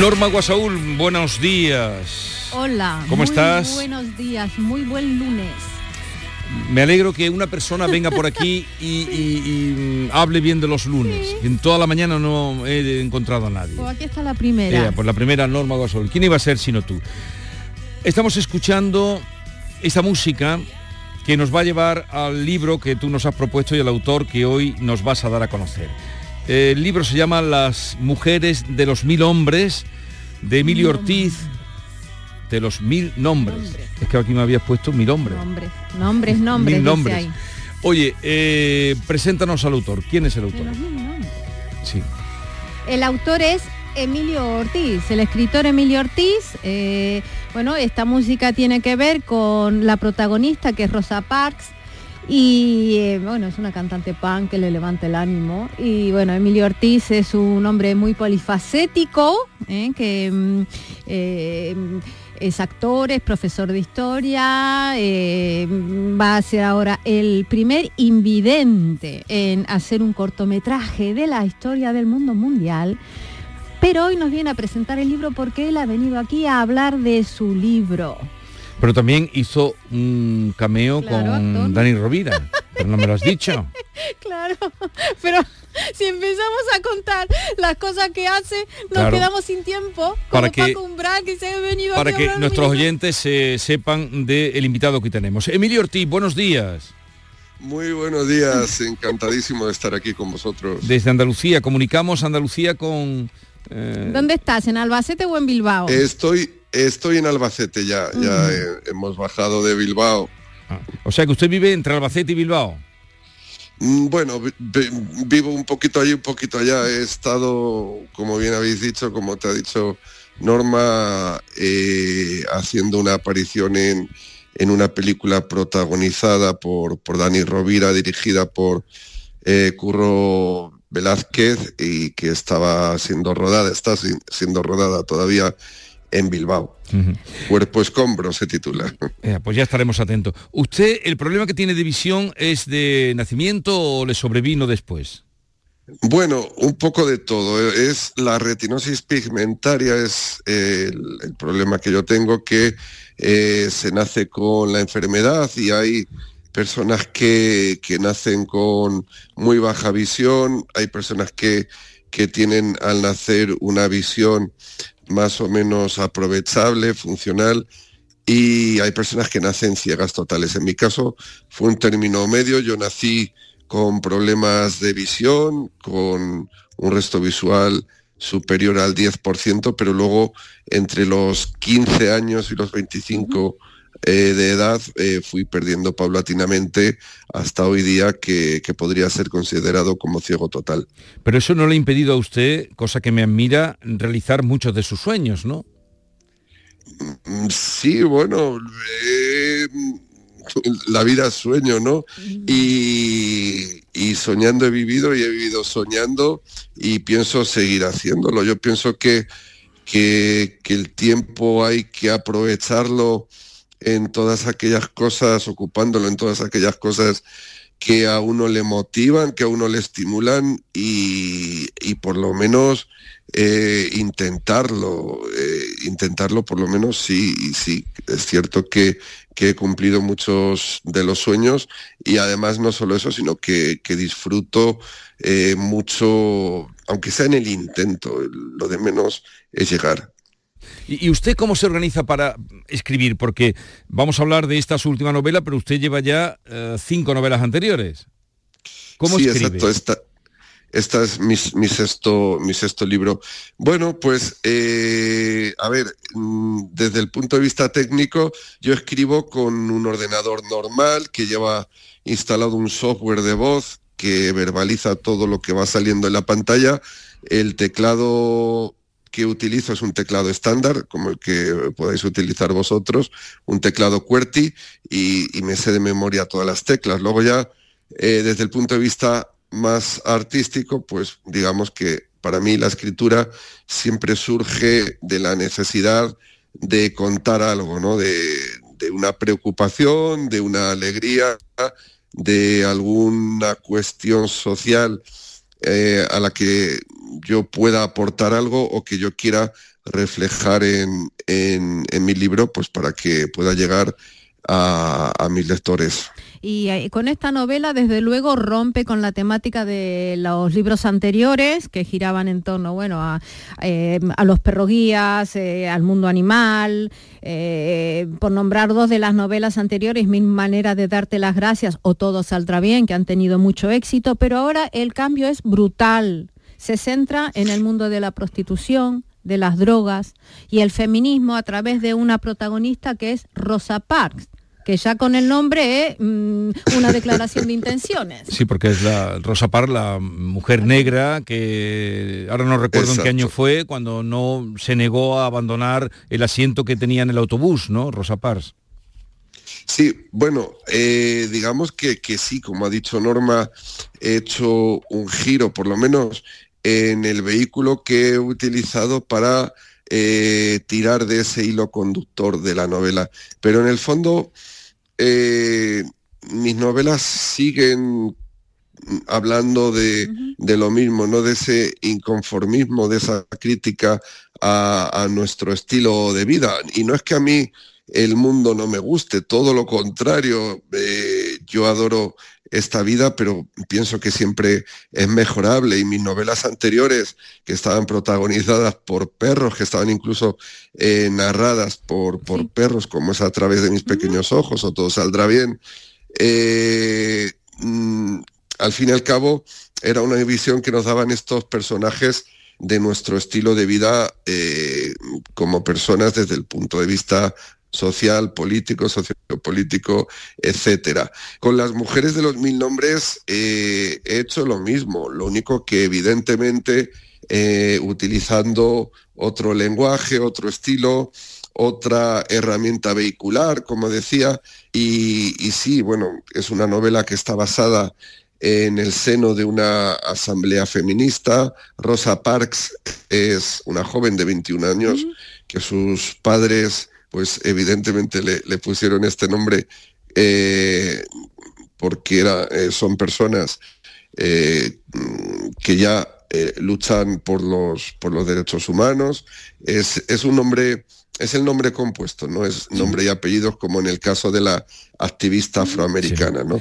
Norma Guasaúl, buenos días. Hola. ¿Cómo estás? Buenos días, muy buen lunes. Me alegro que una persona venga por aquí y, mm, hable bien de los lunes. En toda la mañana no he encontrado a nadie. Pues aquí está la primera. pues la primera Norma Guasaúl. ¿Quién iba a ser sino tú? Estamos escuchando esta música que nos va a llevar al libro que tú nos has propuesto y al autor que hoy nos vas a dar a conocer. El libro se llama Las mujeres de los mil hombres, de Emilio Ortiz, de los mil nombres. Es que aquí me habías puesto mil hombres. Nombres, nombres, nombres. Mil nombres. Oye, eh, preséntanos al autor. ¿Quién es el autor? Sí. El autor es Emilio Ortiz, el escritor Emilio Ortiz. Eh, bueno, esta música tiene que ver con la protagonista que es Rosa Parks, y eh, bueno, es una cantante punk que le levanta el ánimo. Y bueno, Emilio Ortiz es un hombre muy polifacético, ¿eh? que mm, eh, es actor, es profesor de historia, va a ser ahora el primer invidente en hacer un cortometraje de la historia del mundo mundial. Pero hoy nos viene a presentar el libro porque él ha venido aquí a hablar de su libro. Pero también hizo un cameo con Dani Rovira, pero no me lo has dicho. claro, pero si empezamos a contar las cosas que hace, nos quedamos sin tiempo. para que, se ha venido para que nuestros oyentes se sepan del invitado que tenemos. Emilio Ortiz, buenos días. Muy buenos días, encantadísimo de estar aquí con vosotros. Desde Andalucía, comunicamos Andalucía con... Eh, ¿Dónde estás? ¿En Albacete o en Bilbao? Estoy, Estoy en Albacete ya, ya hemos bajado de Bilbao. Ah, o sea que usted vive entre Albacete y Bilbao. Mm, bueno, vivo un poquito allí, un poquito allá. He estado, como bien habéis dicho, como te ha dicho Norma, eh, haciendo una aparición en, en, una película protagonizada por, por Dani Rovira, dirigida por eh, Curro Velázquez y que estaba siendo rodada, está siendo rodada todavía en Bilbao. Cuerpo escombro se titula. Eh, pues ya estaremos atentos. ¿Usted el problema que tiene de visión es de nacimiento o le sobrevino después? Bueno, un poco de todo. Es la retinosis pigmentaria, es el, problema que yo tengo, que eh, se nace con la enfermedad y hay personas que, que, nacen con muy baja visión, hay personas que, que tienen al nacer una visión más o menos aprovechable, funcional, y hay personas que nacen ciegas totales. En mi caso fue un término medio, yo nací con problemas de visión, con un resto visual superior al 10%, pero luego entre los 15 años y los 25 eh, de edad eh, fui perdiendo paulatinamente hasta hoy día que, podría ser considerado como ciego total. Pero eso no le ha impedido a usted, cosa que me admira, realizar muchos de sus sueños, ¿no? Mm, sí, bueno, eh, la vida es sueño, ¿no? Y, soñando he vivido y he vivido soñando y pienso seguir haciéndolo. Yo pienso que, que, que el tiempo hay que aprovecharlo en todas aquellas cosas, ocupándolo en todas aquellas cosas que a uno le motivan, que a uno le estimulan y, por lo menos eh, intentarlo, eh, intentarlo por lo menos sí, sí, es cierto que, he cumplido muchos de los sueños y además no solo eso, sino que, disfruto eh, mucho, aunque sea en el intento, lo de menos es llegar. ¿Y usted cómo se organiza para escribir? Porque vamos a hablar de esta su última novela, pero usted lleva ya eh, cinco novelas anteriores. ¿Cómo sí, exacto. Esta, es mi, sexto, mi sexto libro. Bueno, pues, eh, a ver, mm, desde el punto de vista técnico, yo escribo con un ordenador normal que lleva instalado un software de voz que verbaliza todo lo que va saliendo en la pantalla. El teclado que utilizo es un teclado estándar, como el que podéis utilizar vosotros, un teclado QWERTY y, me sé de memoria todas las teclas. Luego ya, eh, desde el punto de vista más artístico, pues digamos que para mí la escritura siempre surge de la necesidad de contar algo, ¿no? De, una preocupación, de una alegría, de alguna cuestión social eh, a la que yo pueda aportar algo o que yo quiera reflejar en, mi libro, pues para que pueda llegar a, mis lectores. Y eh, con esta novela, desde luego, rompe con la temática de los libros anteriores que giraban en torno, bueno, a, eh, los perroguías, eh, al mundo animal. por nombrar dos de las novelas anteriores, mi manera de darte las gracias o todo saldrá bien, que han tenido mucho éxito, pero ahora el cambio es brutal se centra en el mundo de la prostitución, de las drogas y el feminismo a través de una protagonista que es Rosa Parks que ya con el nombre es mm, una declaración de intenciones. Sí, porque es la Rosa Parks, la mujer negra que ahora no recuerdo en qué año fue cuando no se negó a abandonar el asiento que tenía en el autobús, ¿no? Rosa Parks. Sí, bueno, eh, digamos que, que sí, como ha dicho Norma, he hecho un giro, por lo menos en el vehículo que he utilizado para eh, tirar de ese hilo conductor de la novela. Pero en el fondo, eh, mis novelas siguen hablando de, lo mismo, ¿no? De ese inconformismo, de esa crítica a, nuestro estilo de vida. Y no es que a mí el mundo no me guste, todo lo contrario, eh, yo adoro esta vida, pero pienso que siempre es mejorable. Y mis novelas anteriores, que estaban protagonizadas por perros, que estaban incluso eh, narradas por, por perros, como es a través de mis pequeños ojos o todo saldrá bien, eh, mm, al fin y al cabo era una visión que nos daban estos personajes de nuestro estilo de vida eh, como personas desde el punto de vista social, político, sociopolítico, etcétera. Con las mujeres de los mil nombres eh, he hecho lo mismo, lo único que evidentemente eh, utilizando otro lenguaje, otro estilo, otra herramienta vehicular, como decía, y, y sí, bueno, es una novela que está basada en el seno de una asamblea feminista. Rosa Parks es una joven de 21 años que sus padres pues evidentemente le, pusieron este nombre eh, porque era, eh, son personas eh, que ya luchan por los, por los derechos humanos. Es, es un nombre es el nombre compuesto, no es nombre y apellidos como en el caso de la activista afroamericana, ¿no?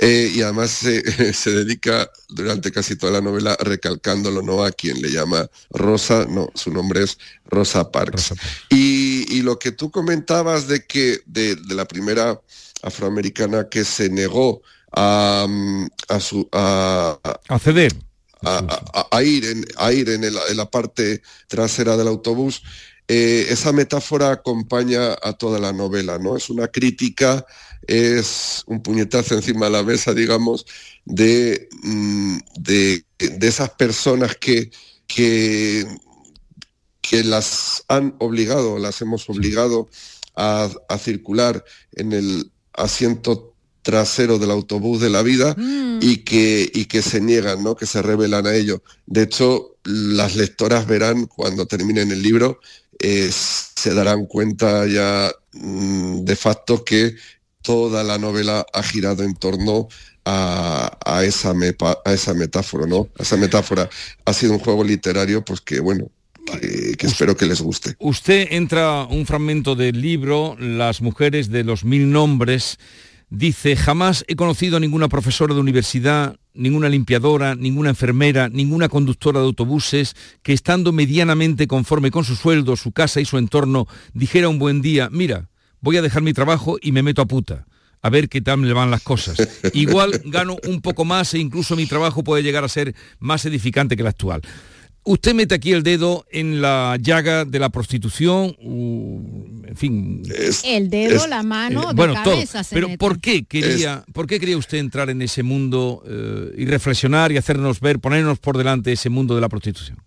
Y además se, dedica durante casi toda la novela recalcándolo, ¿no? A quien le llama Rosa, no, su nombre es Rosa Parks. Y, lo que tú comentabas de que de, la primera afroamericana que se negó a, a, su, a, ceder. A, ir, en, a ir en, en la parte trasera del autobús, eh, esa metáfora acompaña a toda la novela, ¿no? Es una crítica, es un puñetazo encima de la mesa, digamos, de, mm, de, esas personas que, que, que, las han obligado, las hemos obligado a, circular en el asiento trasero del autobús de la vida mm. y, que, y que se niegan, ¿no? que se revelan a ello. De hecho, las lectoras verán cuando terminen el libro se darán cuenta ya mm, de facto que toda la novela ha girado en torno a, esa, a esa metáfora, ¿no? esa metáfora. Ha sido un juego literario, pues que bueno, que, espero que les guste. Usted entra un fragmento del libro, Las mujeres de los mil nombres, dice, jamás he conocido a ninguna profesora de universidad, ninguna limpiadora, ninguna enfermera, ninguna conductora de autobuses que estando medianamente conforme con su sueldo, su casa y su entorno, dijera un buen día, mira, voy a dejar mi trabajo y me meto a puta a ver qué tal le van las cosas. Igual gano un poco más e incluso mi trabajo puede llegar a ser más edificante que el actual. Usted mete aquí el dedo en la llaga de la prostitución, en fin. el dedo, la mano, de bueno, cabeza Pero ¿por qué quería, por qué quería usted entrar en ese mundo eh, y reflexionar y hacernos ver, ponernos por delante ese mundo de la prostitución?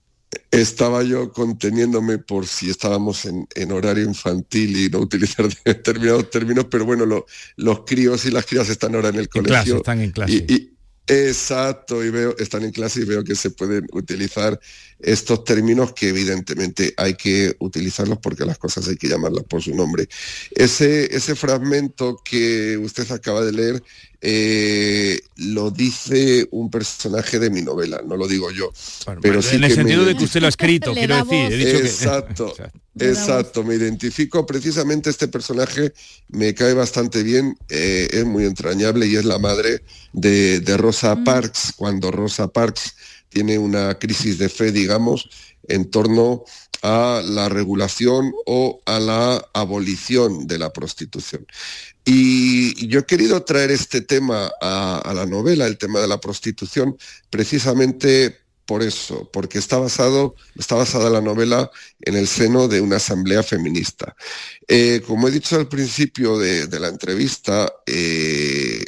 Estaba yo conteniéndome por si estábamos en, horario infantil y no utilizar determinados términos, pero bueno, los críos y las crías están ahora en el colegio. están en clase. Exacto, y veo, están en clase y veo que se pueden utilizar estos términos que evidentemente hay que utilizarlos porque las cosas hay que llamarlas por su nombre. Ese, ese fragmento que usted acaba de leer eh, lo dice un personaje de mi novela, no lo digo yo. pero en el sentido de que usted lo ha escrito, quiero decir. exacto, exacto, me identifico precisamente este personaje, me cae bastante bien, eh, es muy entrañable y es la madre de, Rosa mm. Parks, cuando Rosa Parks tiene una crisis de fe, digamos, en torno a la regulación o a la abolición de la prostitución. Y yo he querido traer este tema a, la novela, el tema de la prostitución, precisamente por eso, porque está basado, está basada la novela en el seno de una asamblea feminista. Eh, como he dicho al principio de, la entrevista, eh,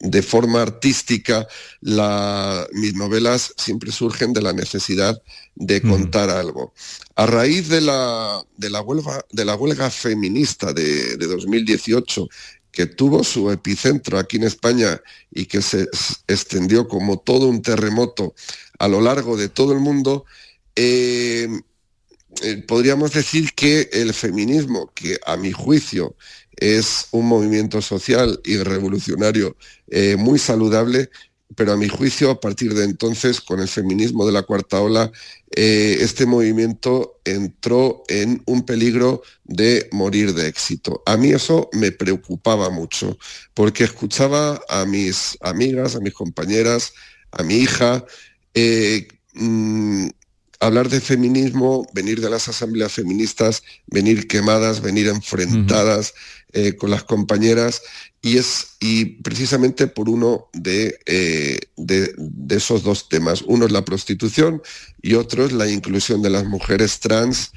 de forma artística, mis novelas siempre surgen de la necesidad de contar algo. A raíz de la, de la, huelga, de la huelga feminista de, 2018, que tuvo su epicentro aquí en España y que se extendió como todo un terremoto a lo largo de todo el mundo, eh, eh, podríamos decir que el feminismo, que a mi juicio es un movimiento social y revolucionario eh, muy saludable, pero a mi juicio, a partir de entonces, con el feminismo de la cuarta ola, eh, este movimiento entró en un peligro de morir de éxito. A mí eso me preocupaba mucho, porque escuchaba a mis amigas, a mis compañeras, a mi hija, eh, mm, hablar de feminismo, venir de las asambleas feministas, venir quemadas, venir enfrentadas eh, con las compañeras y es y precisamente por uno eh, de, de, esos dos temas. Uno es la prostitución y otro es la inclusión de las mujeres trans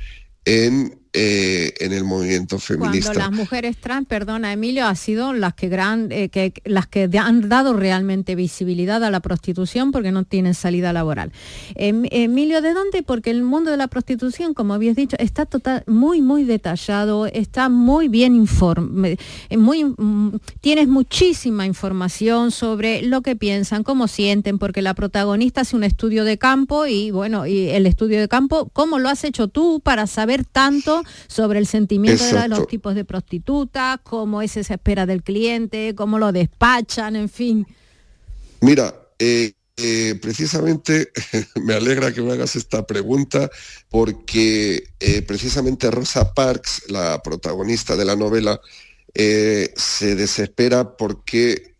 en eh, en el movimiento feminista. Cuando las mujeres trans, perdona Emilio, ha sido las que, gran, eh, que, las que han dado realmente visibilidad a la prostitución porque no tienen salida laboral. Em, Emilio, ¿de dónde? Porque el mundo de la prostitución, como habías dicho, está total, muy, muy detallado, está muy bien informado, eh, muy, mm, tienes muchísima información sobre lo que piensan, cómo sienten, porque la protagonista hace un estudio de campo y bueno, y el estudio de campo, ¿cómo lo has hecho tú para saber tanto sobre el sentimiento de los tipos de prostitutas, cómo es esa espera del cliente, cómo lo despachan, en fin. Mira, eh, eh, precisamente me alegra que me hagas esta pregunta porque eh, precisamente Rosa Parks, la protagonista de la novela, se desespera porque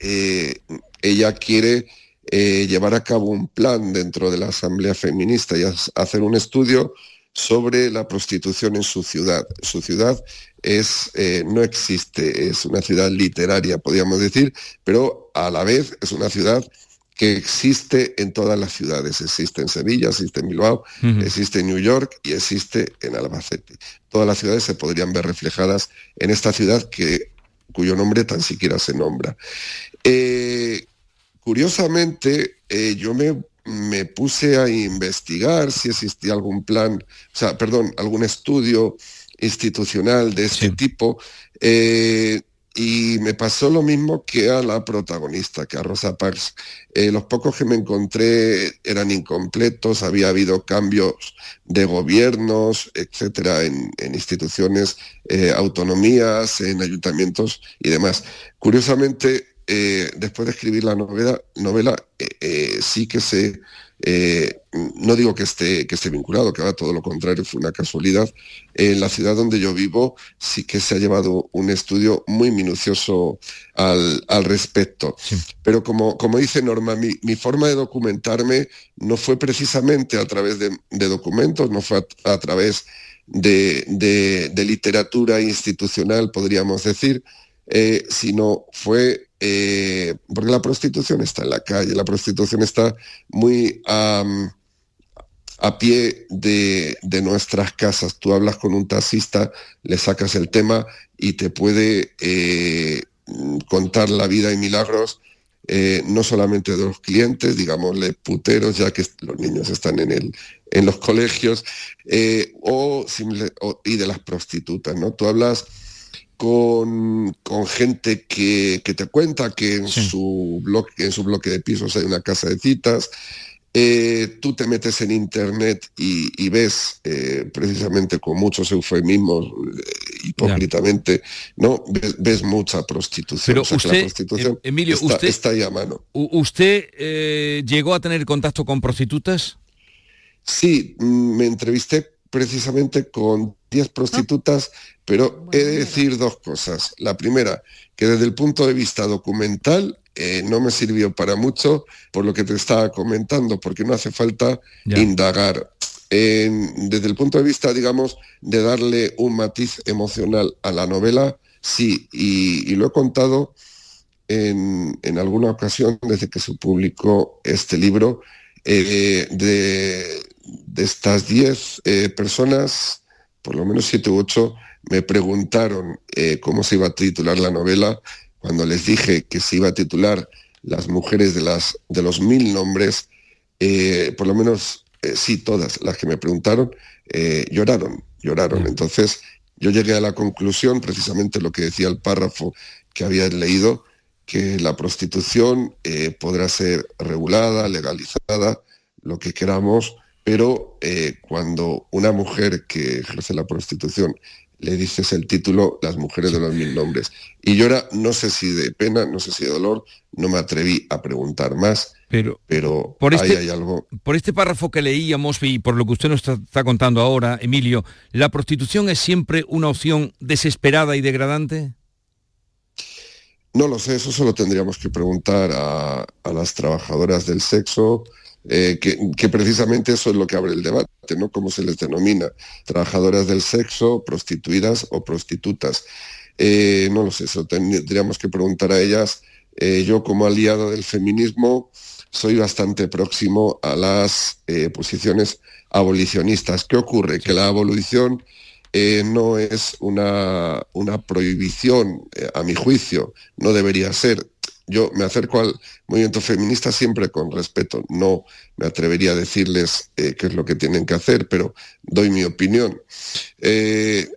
ella quiere llevar a cabo un plan dentro de la Asamblea Feminista y hacer un estudio sobre la prostitución en su ciudad. Su ciudad es, eh, no existe, es una ciudad literaria, podríamos decir, pero a la vez es una ciudad que existe en todas las ciudades. Existe en Sevilla, existe en Bilbao, existe en New York y existe en Albacete. Todas las ciudades se podrían ver reflejadas en esta ciudad que, cuyo nombre tan siquiera se nombra. Eh, curiosamente, eh, yo me me puse a investigar si existía algún plan, o sea, perdón, algún estudio institucional de este tipo. Eh, y me pasó lo mismo que a la protagonista, que a Rosa Parks. Eh, los pocos que me encontré eran incompletos, había habido cambios de gobiernos, etcétera, en, instituciones, eh, autonomías, en ayuntamientos y demás. Curiosamente, eh, después de escribir la novela, novela eh, sí que se, no digo que esté, que esté vinculado, que va todo lo contrario, fue una casualidad. En la ciudad donde yo vivo sí que se ha llevado un estudio muy minucioso al, respecto. Pero como, como dice Norma, mi, forma de documentarme no fue precisamente a través de, documentos, no fue a, través de, de, literatura institucional, podríamos decir, eh, sino fue eh, porque la prostitución está en la calle, la prostitución está muy a pie de, nuestras casas. Tú hablas con un taxista, le sacas el tema y te puede eh, contar la vida y milagros. no solamente de los clientes, digámosle puteros, ya que los niños están en, el, en los colegios, o, y de las prostitutas, ¿no? Tú hablas con, gente que, te cuenta que en, su bloque, en su bloque de pisos hay una casa de citas. Eh, tú te metes en internet y, ves eh, precisamente con muchos eufemismos, eh, hipócritamente, ¿no? Ves, mucha prostitución. Pero usted, la prostitución Emilio, está, usted, está ahí a mano. ¿Usted llegó a tener contacto con prostitutas? Sí, mm, me entrevisté precisamente con 10 prostitutas, pero he de decir dos cosas. La primera, que desde el punto de vista documental eh, no me sirvió para mucho por lo que te estaba comentando, porque no hace falta indagar. desde el punto de vista, digamos, de darle un matiz emocional a la novela, sí, y, lo he contado en, alguna ocasión desde que se publicó este libro, eh, de, de estas 10 eh, personas, por lo menos 7 u 8, me preguntaron eh, cómo se iba a titular la novela. Cuando les dije que se iba a titular Las mujeres de, las, de los mil nombres, eh, por lo menos sí, todas las que me preguntaron, lloraron, lloraron. Entonces yo llegué a la conclusión, precisamente lo que decía el párrafo que había leído, que la prostitución podrá ser regulada, legalizada, lo que queramos, pero eh, cuando una mujer que ejerce la prostitución le dices el título Las mujeres de los mil nombres. Y yo era, no sé si de pena, no sé si de dolor, no me atreví a preguntar más, pero, pero por ahí este, hay algo. Por este párrafo que leíamos y por lo que usted nos está, contando ahora, Emilio, ¿la prostitución es siempre una opción desesperada y degradante? No lo sé, eso solo tendríamos que preguntar a, a las trabajadoras del sexo, eh, que, precisamente eso es lo que abre el debate, ¿no? Cómo se les denomina, trabajadoras del sexo, prostituidas o prostitutas. Eh, no lo sé, eso tendríamos que preguntar a ellas. Eh, yo como aliado del feminismo soy bastante próximo a las posiciones abolicionistas. ¿Qué ocurre? Que la abolición no es una, una prohibición, a mi juicio, no debería ser yo me acerco al movimiento feminista siempre con respeto. No me atrevería a decirles eh, qué es lo que tienen que hacer, pero doy mi opinión. Eh,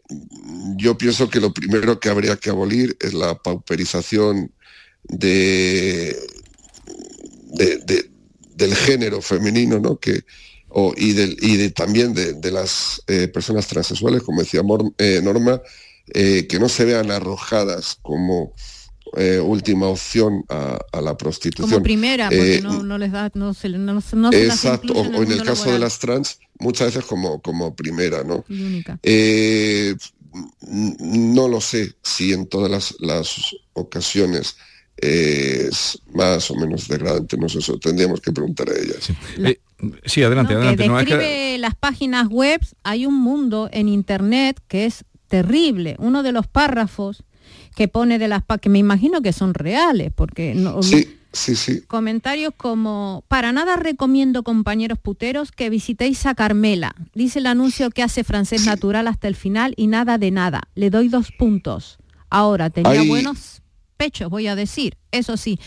yo pienso que lo primero que habría que abolir es la pauperización de, del género femenino, ¿no? Que, y, también de, las eh, personas transexuales, como decía Norma, que no se vean arrojadas como eh, última opción a, la prostitución. Como primera, porque eh, no, les da, no se, no, no Exacto, o, en el, caso de las trans, muchas veces como, como primera, ¿no? Eh, no lo sé si en todas las, ocasiones es más o menos degradante, no sé, eso tendríamos que preguntar a ellas. Sí, adelante, adelante. Que describe las páginas web, hay un mundo en internet que es terrible. Uno de los párrafos que pone de las que me imagino que son reales, porque no, sí, sí, sí. comentarios como para nada recomiendo compañeros puteros que visitéis a Carmela. Dice el anuncio que hace francés natural hasta el final y nada de nada. Le doy dos puntos. Ahora tenía buenos pechos, voy a decir. Eso sí.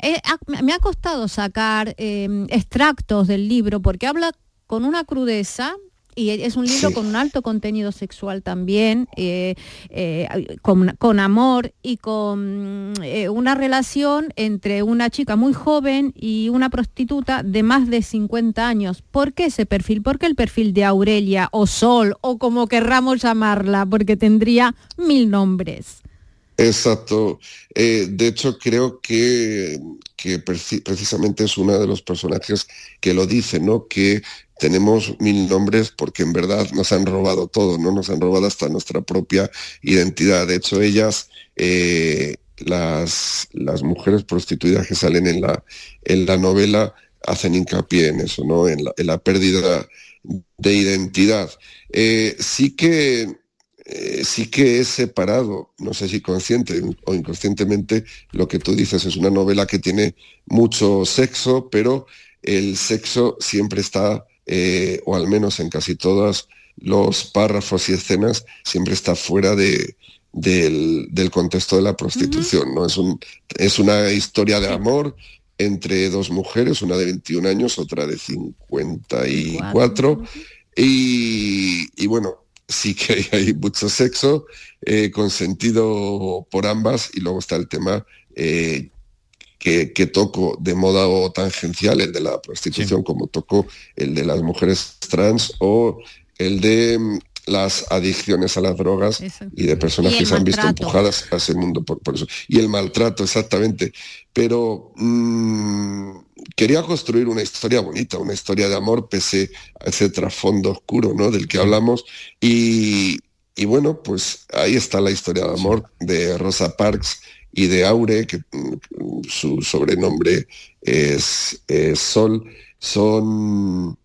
Eh, me ha costado sacar em, extractos del libro porque habla con una crudeza y es un libro con un alto contenido sexual también, eh, eh, con, amor y con eh, una relación entre una chica muy joven y una prostituta de más de 50 años. ¿Por qué ese perfil? ¿Por qué el perfil de Aurelia o Sol o como querramos llamarla? Porque tendría mil nombres. Exacto. Eh, de hecho, creo que, que precisamente es uno de los personajes que lo dice, ¿no? Que tenemos mil nombres porque en verdad nos han robado todo, ¿no? Nos han robado hasta nuestra propia identidad. De hecho, ellas, eh, las, las mujeres prostituidas que salen en la, en la novela, hacen hincapié en eso, ¿no? En la, pérdida de identidad. Eh, sí que eh, sí que es separado, no sé si consciente o inconscientemente, lo que tú dices es una novela que tiene mucho sexo, pero el sexo siempre está, eh, o al menos en casi todos los párrafos y escenas, siempre está fuera de, del, contexto de la prostitución. ¿no? Es, un, es una historia de amor entre dos mujeres, una de 21 años, otra de 54. Y, y bueno, sí que hay, mucho sexo eh, consentido por ambas y luego está el tema eh, que, toco de moda o tangencial, el de la prostitución, como toco el de las mujeres trans o el de mm, las adicciones a las drogas y de personas que se han visto empujadas a ese mundo por, eso. Y el maltrato, exactamente. Pero mm, quería construir una historia bonita, una historia de amor pese a ese trasfondo oscuro ¿no? del que hablamos. Y, bueno, pues ahí está la historia de amor de Rosa Parks y de Aure, que mm, su sobrenombre es, Sol. Son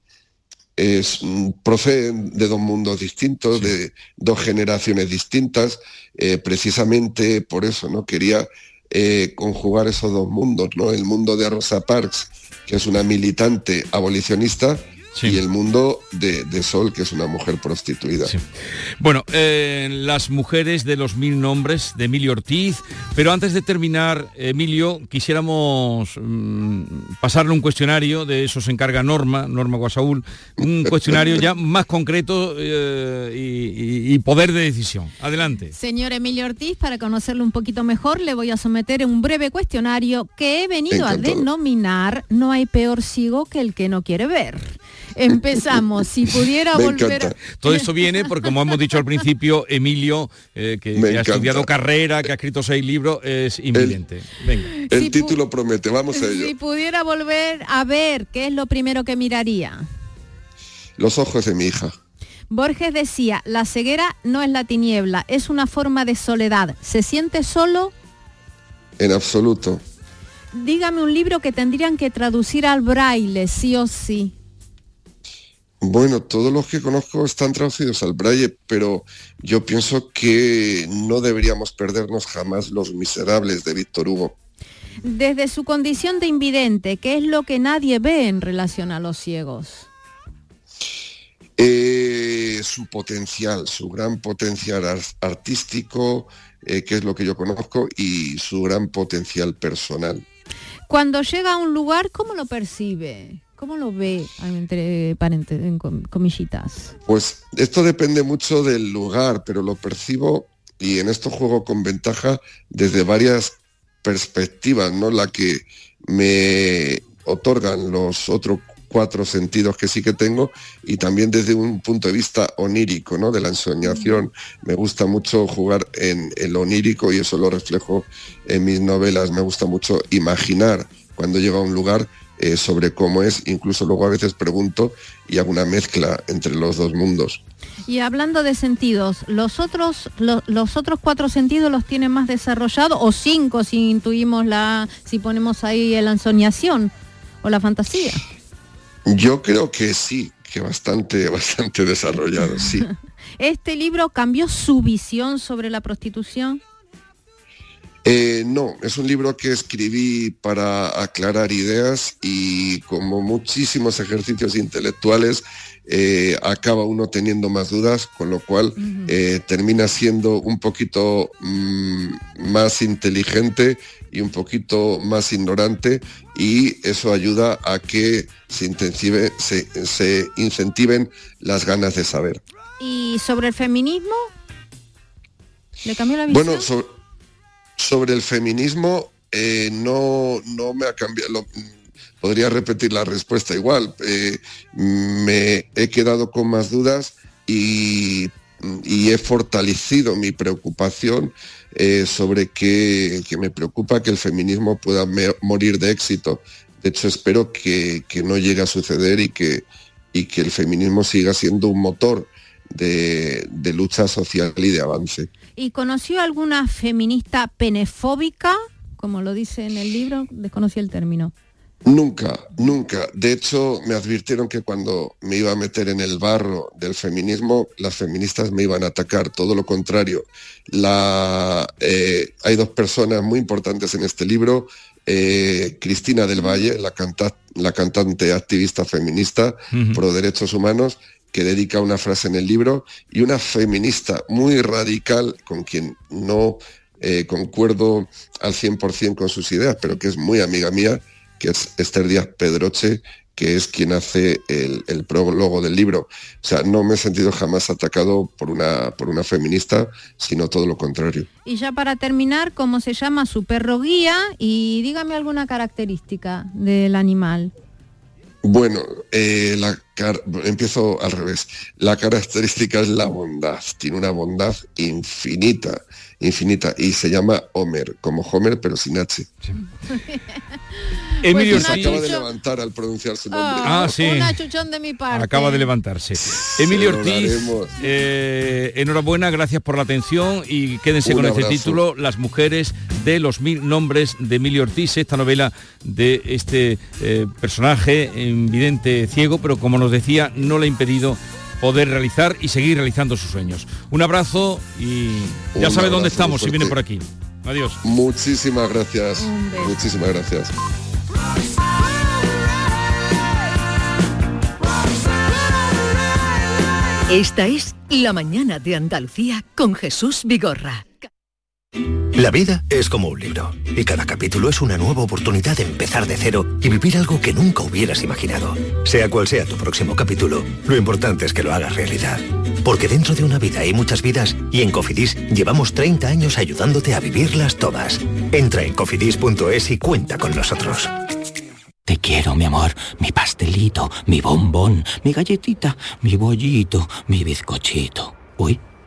es, mm, proceden de dos mundos distintos, de dos generaciones distintas. Eh, precisamente por eso no quería eh, conjugar esos dos mundos, ¿no? El mundo de Rosa Parks, que es una militante abolicionista, y el mundo de, Sol, que es una mujer prostituida. Bueno, eh, las mujeres de los mil nombres de Emilio Ortiz, pero antes de terminar, Emilio, quisiéramos mm, pasarle un cuestionario, de eso se encarga Norma, Norma Guasaúl, un cuestionario ya más concreto eh, y, poder de decisión. Adelante. Señor Emilio Ortiz, para conocerlo un poquito mejor, le voy a someter un breve cuestionario que he venido a denominar No hay peor ciego que el que no quiere ver. Empezamos. Si pudiera volver. Todo esto viene porque, como hemos dicho al principio, Emilio, eh, que, ha estudiado carrera, que ha escrito seis libros, es inminente. El, el título promete, vamos a ello. Si pudiera volver a ver, ¿qué es lo primero que miraría? Los ojos de mi hija. Borges decía, la ceguera no es la tiniebla, es una forma de soledad. ¿Se siente solo? En absoluto. Dígame un libro que tendrían que traducir al braille, sí o sí. Bueno, todos los que conozco están traducidos al braille, pero yo pienso que no deberíamos perdernos jamás Los Miserables de Víctor Hugo. Desde su condición de invidente, ¿qué es lo que nadie ve en relación a los ciegos? Eh, su potencial, su gran potencial artístico, eh, que es lo que yo conozco, y su gran potencial personal. Cuando llega a un lugar, ¿cómo lo percibe? ¿Cómo lo ve entre en comillitas? Pues esto depende mucho del lugar, pero lo percibo y en esto juego con ventaja desde varias perspectivas, ¿no? La que me otorgan los otros cuatro sentidos que sí que tengo y también desde un punto de vista onírico, ¿no? De la ensoñación. Me gusta mucho jugar en el onírico y eso lo reflejo en mis novelas. Me gusta mucho imaginar cuando llego a un lugar eh, sobre cómo es, incluso luego a veces pregunto y hago una mezcla entre los dos mundos. Y hablando de sentidos, ¿los otros, los otros cuatro sentidos los tienen más desarrollados o cinco si intuimos la, si ponemos ahí la ensoñación o la fantasía? Yo creo que sí, que bastante, bastante desarrollado, sí. ¿Este libro cambió su visión sobre la prostitución? Eh, no, es un libro que escribí para aclarar ideas y como muchísimos ejercicios intelectuales eh, acaba uno teniendo más dudas, con lo cual eh, termina siendo un poquito mm, más inteligente y un poquito más ignorante y eso ayuda a que se, intensive, se, incentiven las ganas de saber. ¿Y sobre el feminismo? ¿Le cambió la visión? Bueno, sobre el feminismo, eh, no, no me ha cambiado. podría repetir la respuesta igual. Eh, me he quedado con más dudas y y he fortalecido mi preocupación eh, sobre que, me preocupa que el feminismo pueda morir de éxito. De hecho, espero que, no llegue a suceder y que, y que el feminismo siga siendo un motor de, de, lucha social y de avance. ¿Y conoció alguna feminista penefóbica? Como lo dice en el libro, desconocí el término. Nunca, nunca. De hecho, me advirtieron que cuando me iba a meter en el barro del feminismo, las feministas me iban a atacar, todo lo contrario. Eh, hay dos personas muy importantes en este libro, eh, Cristina del Valle, la, la, cantante activista feminista pro derechos humanos, que dedica una frase en el libro, y una feminista muy radical con quien no eh, concuerdo al 100% con sus ideas, pero que es muy amiga mía, que es Esther Díaz Pedroche, que es quien hace el, prólogo del libro. O sea, no me he sentido jamás atacado por una, por una feminista, sino todo lo contrario. Y ya para terminar, ¿cómo se llama su perro guía? Y dígame alguna característica del animal. Bueno, eh, la empiezo al revés. La característica es la bondad. Tiene una bondad infinita, infinita. Y se llama Homer, como Homer, pero sin H. Emilio pues se acaba de levantar al pronunciar su nombre. Ah, sí. de mi parte. Acaba de levantarse. Emilio Ortiz, eh, enhorabuena, gracias por la atención y quédense con este título, Las mujeres de los mil nombres de Emilio Ortiz, esta novela de este eh, personaje invidente ciego, pero como nos decía, no le ha impedido poder realizar y seguir realizando sus sueños. Un abrazo y ya sabe dónde estamos si viene por aquí. Adiós. Muchísimas gracias. Muchísimas gracias. Esta es La Mañana de Andalucía con Jesús Vigorra. La vida es como un libro y cada capítulo es una nueva oportunidad de empezar de cero y vivir algo que nunca hubieras imaginado. Sea cual sea tu próximo capítulo, lo importante es que lo hagas realidad. Porque dentro de una vida hay muchas vidas y en Cofidis llevamos 30 años ayudándote a vivirlas todas. Entra en cofidis.es y cuenta con nosotros. Te quiero, mi amor, mi pastelito, mi bombón, mi galletita, mi bollito, mi bizcochito. Uy.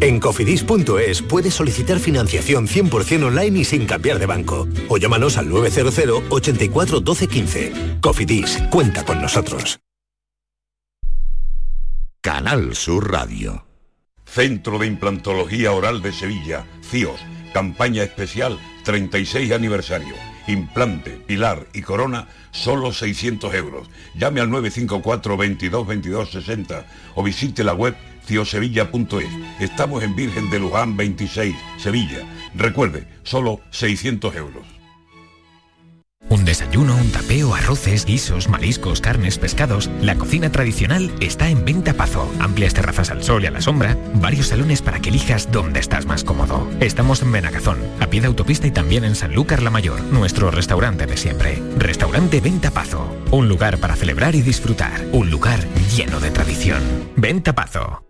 En cofidis.es puedes solicitar financiación 100% online y sin cambiar de banco. O llámanos al 900 84 12 15. Cofidis, cuenta con nosotros. Canal Sur Radio. Centro de Implantología Oral de Sevilla, CIOS. Campaña especial 36 aniversario. Implante, pilar y corona, solo 600 euros. Llame al 954 22 22 60 o visite la web ciosevilla.es. Estamos en Virgen de Luján 26, Sevilla. Recuerde, solo 600 euros. Un desayuno, un tapeo, arroces, guisos, mariscos, carnes, pescados. La cocina tradicional está en Venta Pazo. Amplias terrazas al sol y a la sombra. Varios salones para que elijas dónde estás más cómodo. Estamos en Benagazón, a pie de autopista y también en Sanlúcar la Mayor, nuestro restaurante de siempre. Restaurante Venta Pazo. Un lugar para celebrar y disfrutar. Un lugar lleno de tradición. Venta Pazo.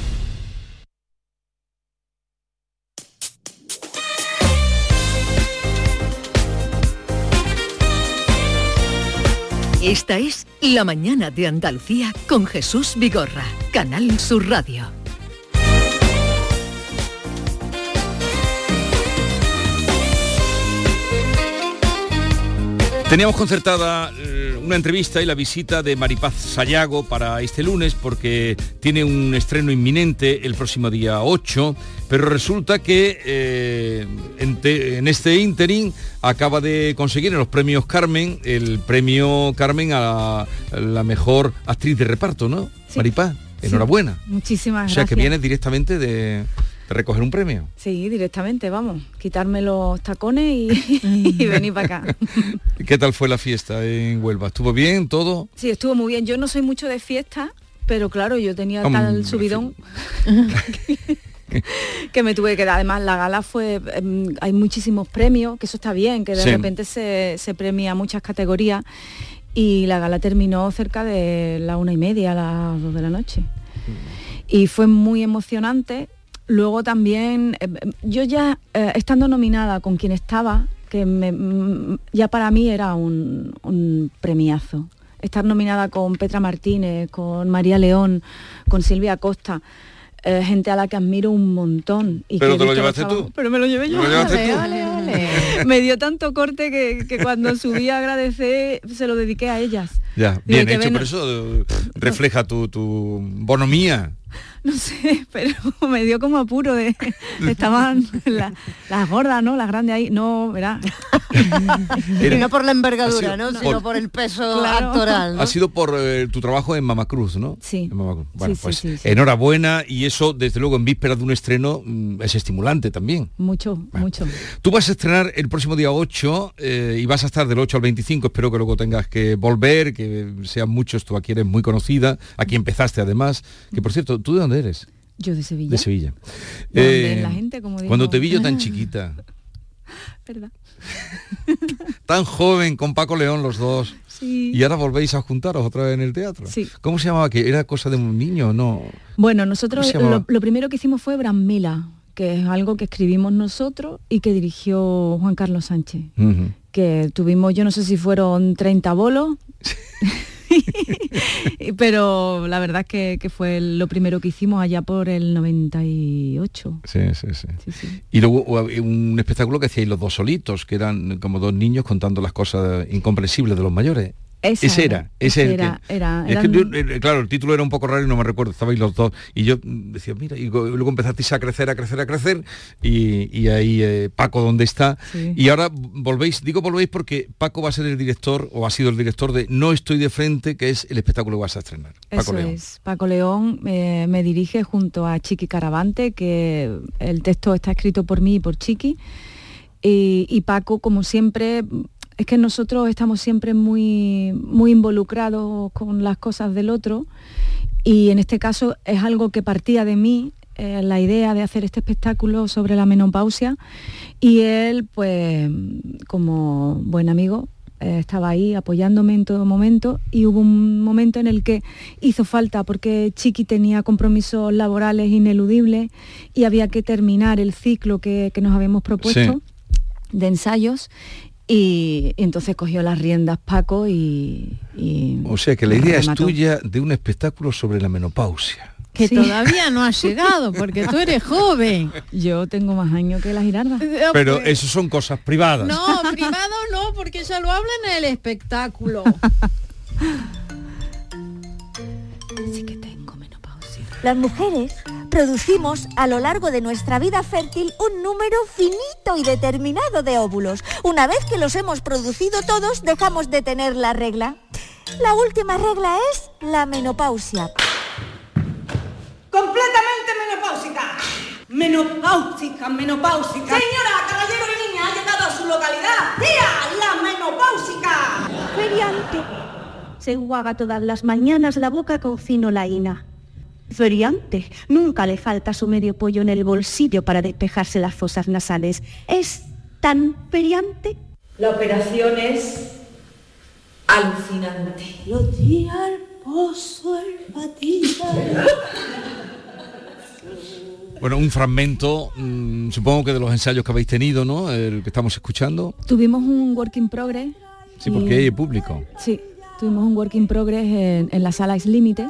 Esta es La Mañana de Andalucía con Jesús Vigorra, Canal Sur Radio. Teníamos concertada una entrevista y la visita de Maripaz Sayago para este lunes porque tiene un estreno inminente el próximo día 8, pero resulta que eh, en, te- en este interim acaba de conseguir en los premios Carmen el premio Carmen a la, mejor actriz de reparto, ¿no? Maripaz, enhorabuena. Muchísimas O gracias. sea que vienes directamente de recoger un premio. Sí, directamente, vamos, quitarme los tacones y, y venir para acá. ¿Qué tal fue la fiesta en Huelva? ¿Estuvo bien todo? Sí, estuvo muy bien. Yo no soy mucho de fiesta, pero claro, yo tenía Hombre, tal subidón que me tuve que dar. Además, la gala fue, em, hay muchísimos premios, que eso está bien, que de Sí. repente se, se premia muchas categorías y la gala terminó cerca de la una y media, a las dos de la noche. Y fue muy emocionante. Luego también, em, yo ya eh, estando nominada con quien estaba, que me- mm, ya para mí era un, un premiazo. Estar nominada con Petra Martínez, con María León, con Silvia Costa, eh, gente a la que admiro un montón. Y Pero que te lo llevaste tú. Pero me lo llevé yo. ¿Te lo llevaste tú? Ole, ole, ole. Me dio tanto corte que, que cuando subí a agradecer se lo dediqué a ellas. Ya, bien hecho, ven- pero eso eh, refleja tu, tu bonomía. No sé, pero me dio como apuro de estaban la- las gordas, ¿no? Las grandes ahí, no, verá. Era- no por la envergadura, ¿no? Sino por- por el peso Claro. actoral. ¿no? Ha sido por eh, tu trabajo en Mamacruz, ¿no? Sí. En Mamacruz. Bueno, Sí, pues sí, sí. enhorabuena y eso, desde luego, en vísperas de un estreno mm, es estimulante también. Mucho, mucho. Tú vas a estrenar el próximo día 8 eh, y vas a estar del 8 al 25, espero que luego tengas que volver, que sean muchos, tú aquí eres muy conocida, aquí empezaste además, que por cierto, ¿tú de dónde eres? Yo de Sevilla. De Sevilla. Eh, es la gente, como digo. Cuando te vi yo tan chiquita, ¿Verdad? tan joven, con Paco León los dos, Sí. y ahora volvéis a juntaros otra vez en el teatro. Sí. ¿Cómo se llamaba? ¿Que era cosa de un niño? No. Bueno, nosotros lo, lo primero que hicimos fue Brasmila, que es algo que escribimos nosotros y que dirigió Juan Carlos Sánchez. Que tuvimos, yo no sé si fueron 30 bolos, pero la verdad es que, que fue lo primero que hicimos allá por el 98. Sí, sí, sí. Y luego un espectáculo que hacíais los dos solitos, que eran como dos niños contando las cosas incomprensibles de los mayores. Esa ese era, ese era, era, era- Es que yo, eh, claro, el título era un poco raro y no me recuerdo, estabais los dos. Y yo decía, mira, y go- luego empezasteis a crecer, a crecer, a crecer, y, y ahí eh, Paco, ¿dónde está? Sí. Y ahora volvéis, digo volvéis porque Paco va a ser el director, o ha sido el director de No estoy de frente, que es el espectáculo que vas a estrenar. Paco Eso León. es. Paco León eh, me dirige junto a Chiqui Caravante, que el texto está escrito por mí y por Chiqui. Y, y Paco, como siempre, es que nosotros estamos siempre muy, muy involucrados con las cosas del otro. Y en este caso es algo que partía de mí, eh, la idea de hacer este espectáculo sobre la menopausia. Y él, pues, como buen amigo, eh, estaba ahí apoyándome en todo momento y hubo un momento en el que hizo falta porque Chiqui tenía compromisos laborales ineludibles y había que terminar el ciclo que, que nos habíamos propuesto de ensayos y, y entonces cogió las riendas Paco y... y O sea que la idea es tuya de un espectáculo sobre la menopausia. Que todavía no ha llegado, porque tú eres joven. Yo tengo más años que la girarda. Pero eso son cosas privadas. No, privado no, porque ya lo hablan en el espectáculo. Las mujeres producimos a lo largo de nuestra vida fértil un número finito y determinado de óvulos. Una vez que los hemos producido todos, dejamos de tener la regla. La última regla es la menopausia. Completamente menopáusica. Menopáusica, menopáusica. Señora, caballero y niña, ha llegado a su localidad. ¡Vía la menopáusica! Feriante. Se enjuaga todas las mañanas la boca con cinolaína. Feriante. Nunca le falta su medio pollo en el bolsillo para despejarse las fosas nasales. Es tan feriante. La operación es alucinante. Lo di al pozo el patita. Bueno, un fragmento, mm, supongo que de los ensayos que habéis tenido, ¿no? El que estamos escuchando. Tuvimos un work in progress. Sí, y- porque hay público. Sí, tuvimos un work in progress en, en la sala Ex Límite,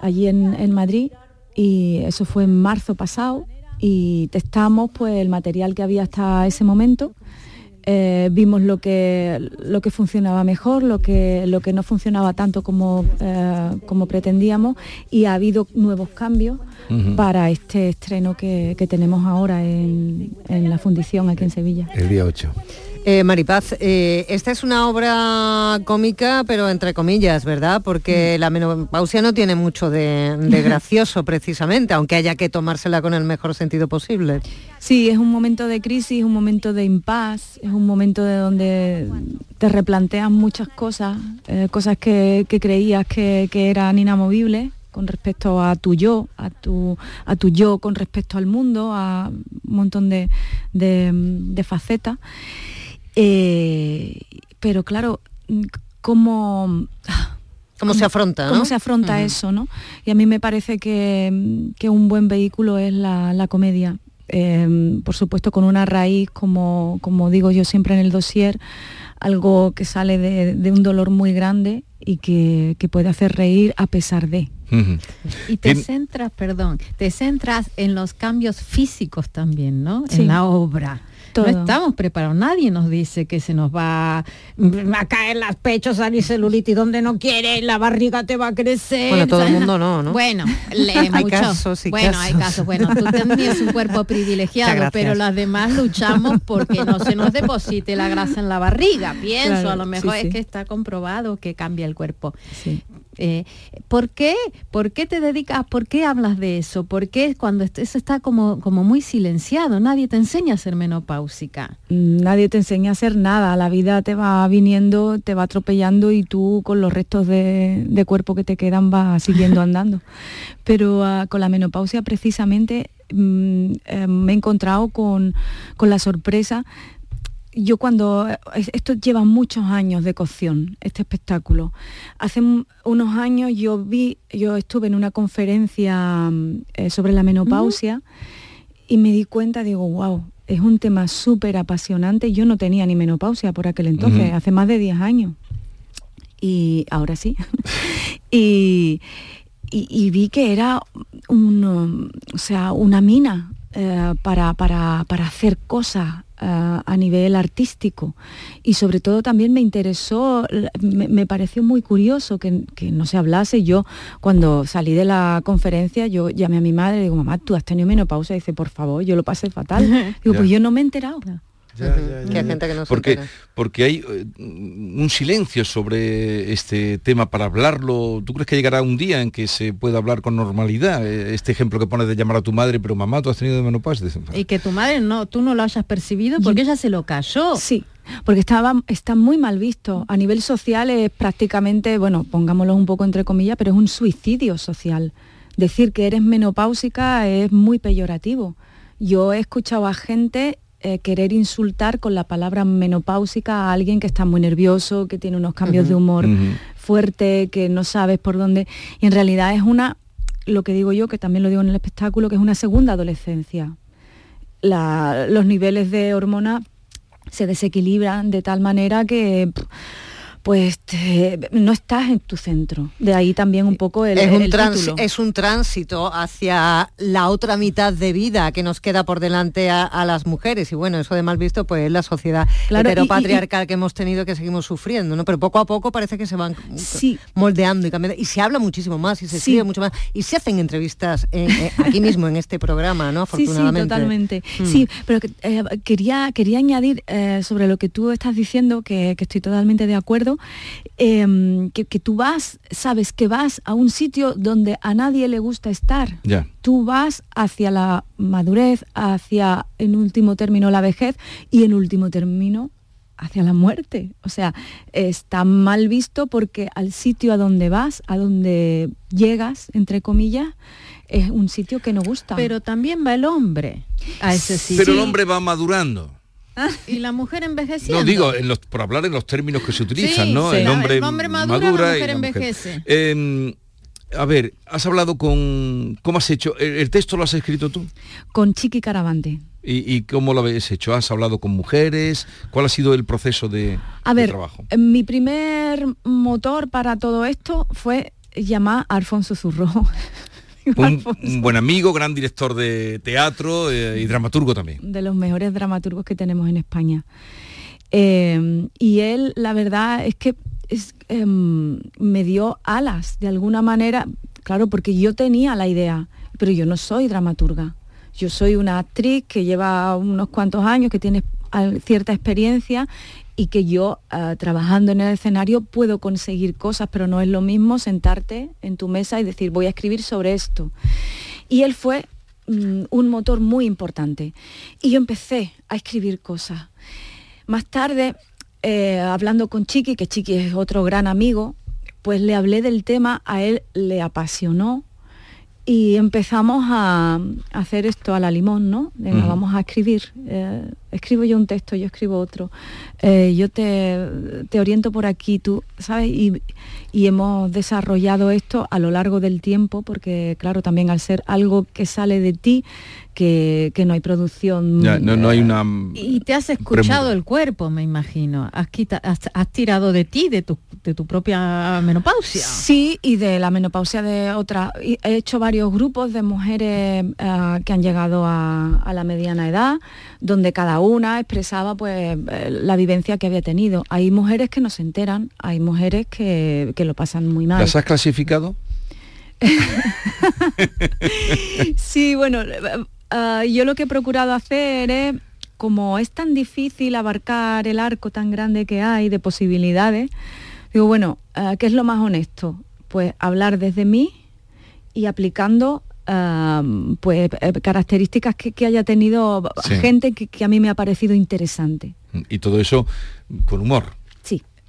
allí en, en Madrid, y eso fue en marzo pasado, y testamos pues el material que había hasta ese momento. eh, vimos lo que, lo que funcionaba mejor, lo que, lo que no funcionaba tanto como, eh, como pretendíamos y ha habido nuevos cambios para este estreno que, que tenemos ahora en, en la fundición aquí en Sevilla. El día 8. Eh, Maripaz, eh, esta es una obra cómica, pero entre comillas, ¿verdad? Porque la menopausia no tiene mucho de, de gracioso, precisamente, aunque haya que tomársela con el mejor sentido posible. Sí, es un momento de crisis, un momento de impas, es un momento de donde te replanteas muchas cosas, eh, cosas que, que creías que, que eran inamovibles con respecto a tu yo, a tu, a tu yo con respecto al mundo, a un montón de, de, de facetas. Eh, pero claro, ¿cómo, ¿Cómo se afronta, ¿Cómo no? se afronta eso, no? Y a mí me parece que, que un buen vehículo es la, la comedia. Eh, por supuesto, con una raíz, como, como digo yo siempre en el dossier, algo que sale de, de un dolor muy grande y que, que puede hacer reír a pesar de. Y te Tien- centras, perdón, te centras en los cambios físicos también, ¿no? Sí. En la obra. Todo. No estamos preparados. Nadie nos dice que se nos va a caer los pechos, salir celulitis donde no quiere, la barriga te va a crecer. Bueno, todo el mundo no, ¿no? Bueno, Hay muchos. casos y bueno, hay casos. Bueno, tú tenías un cuerpo privilegiado, pero las demás luchamos porque no se nos deposite la grasa en la barriga. Pienso, Claro, a lo mejor sí, es sí. que está comprobado que cambia el cuerpo. Eh, ¿Por qué? ¿Por qué te dedicas? ¿Por qué hablas de eso? ¿Por qué cuando eso está como, como muy silenciado? Nadie te enseña a ser menopáusica. Nadie te enseña a hacer nada, la vida te va viniendo, te va atropellando y tú con los restos de, de cuerpo que te quedan vas siguiendo andando. Pero ah, con la menopausia precisamente mm, eh, me he encontrado con, con la sorpresa yo cuando es- esto lleva muchos años de cocción este espectáculo. Hace un- unos años yo vi yo estuve en una conferencia mm, eh, sobre la menopausia y me di cuenta digo wow es un tema súper apasionante yo no tenía ni menopausia por aquel entonces hace más de 10 años. Y ahora sí. Y, y- y vi que era un, o sea, una mina eh, para, para- para hacer cosas a nivel artístico y sobre todo también me interesó, me, me pareció muy curioso que, que no se hablase. Yo cuando salí de la conferencia yo llamé a mi madre y digo, mamá, tú has tenido menopausia, y dice, por favor, yo lo pasé fatal. Digo, pues yo no me he enterado. Que hay gente que no se porque, entera. porque hay eh, un silencio sobre este tema para hablarlo. ¿Tú crees que llegará un día en que se pueda hablar con normalidad? Eh, Este ejemplo que pones de llamar a tu madre, pero mamá, tú has tenido menopausia. Dicen, Y que tu madre no, tú no lo hayas percibido porque ella se lo cayó. Sí, porque estaba, está muy mal visto. A nivel social es prácticamente, bueno, pongámoslo un poco entre comillas, pero es un suicidio social. Decir que eres menopáusica es muy peyorativo. Yo he escuchado a gente eh, querer insultar con la palabra menopáusica a alguien que está muy nervioso, que tiene unos cambios de humor Ujú. fuerte, que no sabes por dónde. Y en realidad es una, lo que digo yo, que también lo digo en el espectáculo, que es una segunda adolescencia. La- los niveles de hormona se desequilibran de tal manera que pff, pues te- no estás en tu centro. De ahí también un poco el, es, un el trans- título. es un tránsito hacia la otra mitad de vida que nos queda por delante a, a las mujeres y bueno eso de mal visto pues es la sociedad Claro, y- y- heteropatriarcal que hemos tenido que seguimos sufriendo no pero poco a poco parece que se van Sí. moldeando y cambiando y se habla muchísimo más y se Sí. escribe mucho más y se hacen entrevistas en- eh, aquí mismo en este programa no Sí, sí, afortunadamente totalmente. Mm. Sí, pero eh, quería, quería añadir eh, sobre lo que tú estás diciendo, que, que estoy totalmente de acuerdo, eh, que, que tú vas, sabes que vas a un sitio donde a nadie le gusta estar. Ya. Tú vas hacia la madurez, hacia, en último término, la vejez y en último término hacia la muerte. O sea, está mal visto porque al sitio a donde vas, a donde llegas, entre comillas, es un sitio que no gusta. Pero también va el hombre a ese sitio. Pero el hombre va madurando. Y la mujer envejeciendo. No digo, en los- por hablar en los términos que se utilizan, Sí, ¿no? sí. El hombre, el hombre madura, la madura y la mujer. envejece. Eh, a ver, has hablado con... ¿Cómo has hecho? ¿El, el texto lo has escrito tú? Con Chiqui Caravante. ¿Y, y cómo lo habéis hecho? ¿Has hablado con mujeres? ¿Cuál ha sido el proceso de, A de ver, trabajo? eh, mi primer motor para todo esto fue llamar a Alfonso Zurro. Un, un buen amigo, gran director de teatro eh, y dramaturgo también. de los mejores dramaturgos que tenemos en España. Eh, y él, la verdad es que es, em, me dio alas de alguna manera, claro, porque yo tenía la idea, pero yo no soy dramaturga. Yo soy una actriz que lleva unos cuantos años, que tiene cierta experiencia y que yo ah, trabajando en el escenario puedo conseguir cosas, pero no es lo mismo sentarte en tu mesa y decir voy a escribir sobre esto. Y él fue mm, un motor muy importante. Y yo empecé a escribir cosas. Más tarde, eh, hablando con Chiqui, que Chiqui es otro gran amigo, pues le hablé del tema, a él le apasionó y empezamos a, hacer esto a la limón, ¿no? Vamos a escribir. Eh, escribo yo un texto, yo escribo otro. Eh, yo te, te oriento por aquí, tú, ¿sabes? Y, y hemos desarrollado esto a lo largo del tiempo, porque claro, también al ser algo que sale de ti, que, que no hay producción. Ya, no, no hay una... Y te has escuchado el cuerpo, me imagino. Has, quita- has, has tirado de ti, de tu, de tu propia menopausia. Sí, y de la menopausia de otra. He hecho varios grupos de mujeres eh, que han llegado a, a la mediana edad, donde cada una expresaba pues eh, la vivencia que había tenido. Hay mujeres que no se enteran, hay mujeres que, que lo pasan muy mal. ¿Las has clasificado? Sí, bueno, eh, ah, yo lo que he procurado hacer es, como es tan difícil abarcar el arco tan grande que hay de posibilidades, digo, bueno, ah, ¿qué es lo más honesto? Pues hablar desde mí y aplicando pues eh, características que, que haya tenido Sí. gente que, que a mí me ha parecido interesante. Y todo eso con humor.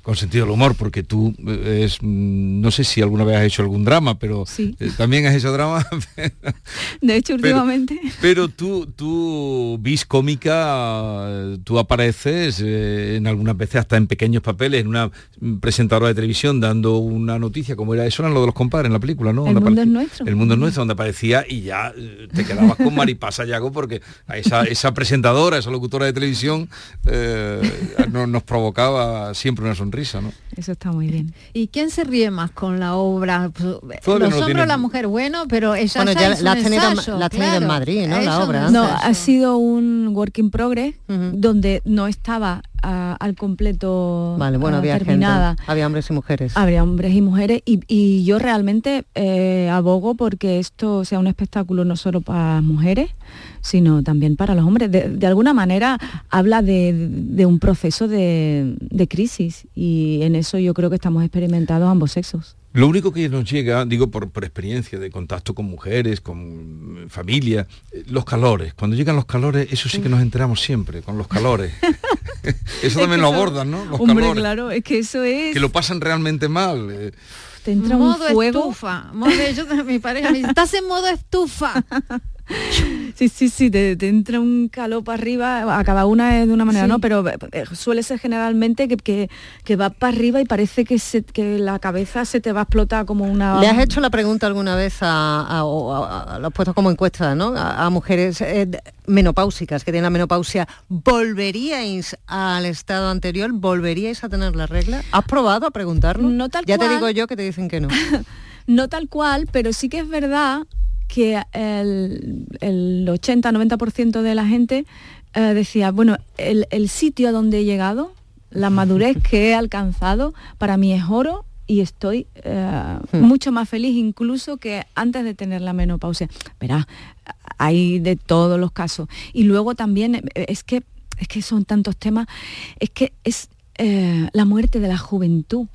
Con sentido del humor, porque tú eh, es, mm, no sé si alguna vez has hecho algún drama, pero eh, también has hecho drama. De hecho, últimamente... Pero tú, tú, vis cómica, tú apareces eh, en algunas veces hasta en pequeños papeles, en una presentadora de televisión dando una noticia, como era eso, eran lo de los compadres en la película, ¿no? El Donde mundo es nuestro. El mundo es nuestro, donde aparecía y ya te quedabas con Maripasa Yago porque a esa, esa presentadora, esa locutora de televisión, eh, no- nos provocaba siempre una sonrisa, ¿no? Eso está muy bien. ¿Y quién se ríe más con la obra? Pues, Todavía Los no lo hombres o tienen. la mujer, bueno, pero ella Bueno, ya, hizo la un has tenido en- ensayo, la has tenido en. Madrid, ¿no? La obra. No, ensayo. ha sido un work in progress donde no estaba ah, al completo Vale, bueno, ah, había terminada. gente, había hombres y mujeres. Habría hombres y mujeres y, y yo realmente eh, abogo porque esto sea un espectáculo no solo para las mujeres, sino también para los hombres. De, de alguna manera habla de, de un proceso de, de crisis y en eso yo creo que estamos experimentados ambos sexos. Lo único que nos llega, digo por, por experiencia de contacto con mujeres, con mm, familia, eh, los calores. Cuando llegan los calores, eso sí que nos enteramos siempre, con los calores. eso también lo abordan, ¿no? Los Hombre, calores. claro, es que eso es... Que lo pasan realmente mal. eh. Te entra un modo fuego. estufa. Modo- yo- mi pareja me dice, estás en modo estufa. Sí, sí, sí, te, te entra un calor para arriba, a cada una es de una manera, Sí. ¿no? Pero eh, suele ser generalmente que, que, que va para arriba y parece que, se, que la cabeza se te va a explotar como una... ¿Le has hecho la pregunta alguna vez a, a- a- a- lo has puesto como encuesta, ¿no? A, mujeres eh, menopáusicas que tienen la menopausia, ¿volveríais al estado anterior? ¿Volveríais a tener la regla? ¿Has probado a preguntarlo? No tal ya te digo yo que te dicen que no. No tal cual, pero sí que es verdad que el, el 80-90% de la gente eh, decía, bueno, el, el sitio a donde he llegado, la madurez que he alcanzado, para mí es oro y estoy eh, mucho más feliz incluso que antes de tener la menopausia. Verá, hay de todos los casos. Y luego también eh, es que, es que son tantos temas, es que es eh, la muerte de la juventud.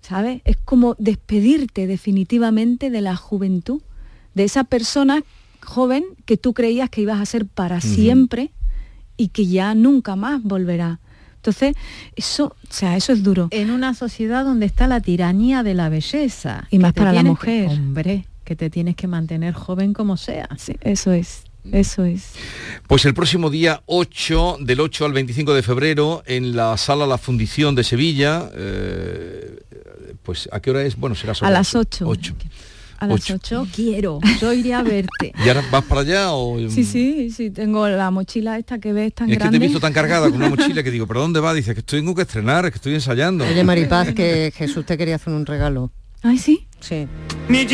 ¿sabes? Es como despedirte definitivamente de la juventud, de esa persona joven que tú creías que ibas a ser para siempre y que ya nunca más volverá. Entonces, eso, o sea, eso es duro. En una sociedad donde está la tiranía de la belleza. Y más para la tienes que- mujer. hombre, que te tienes que mantener joven como sea. Sí, eso es, eso es. Pues el próximo día 8, del 8 al 25 de febrero, en la sala La Fundición de Sevilla, eh, pues ¿a qué hora es? Bueno, será sobre A las 8. 8. A las Ocho. 8. Quiero, yo iré a verte. ¿Y ahora vas para allá o...? Sí, sí, sí, tengo la mochila esta que ves tan Es que te he grande. visto tan cargada con una mochila que digo, ¿pero dónde va? Dice que estoy tengo que estrenar, que estoy ensayando. Oye, Maripaz, que Jesús te quería hacer un regalo. Ay, sí. Sí. Me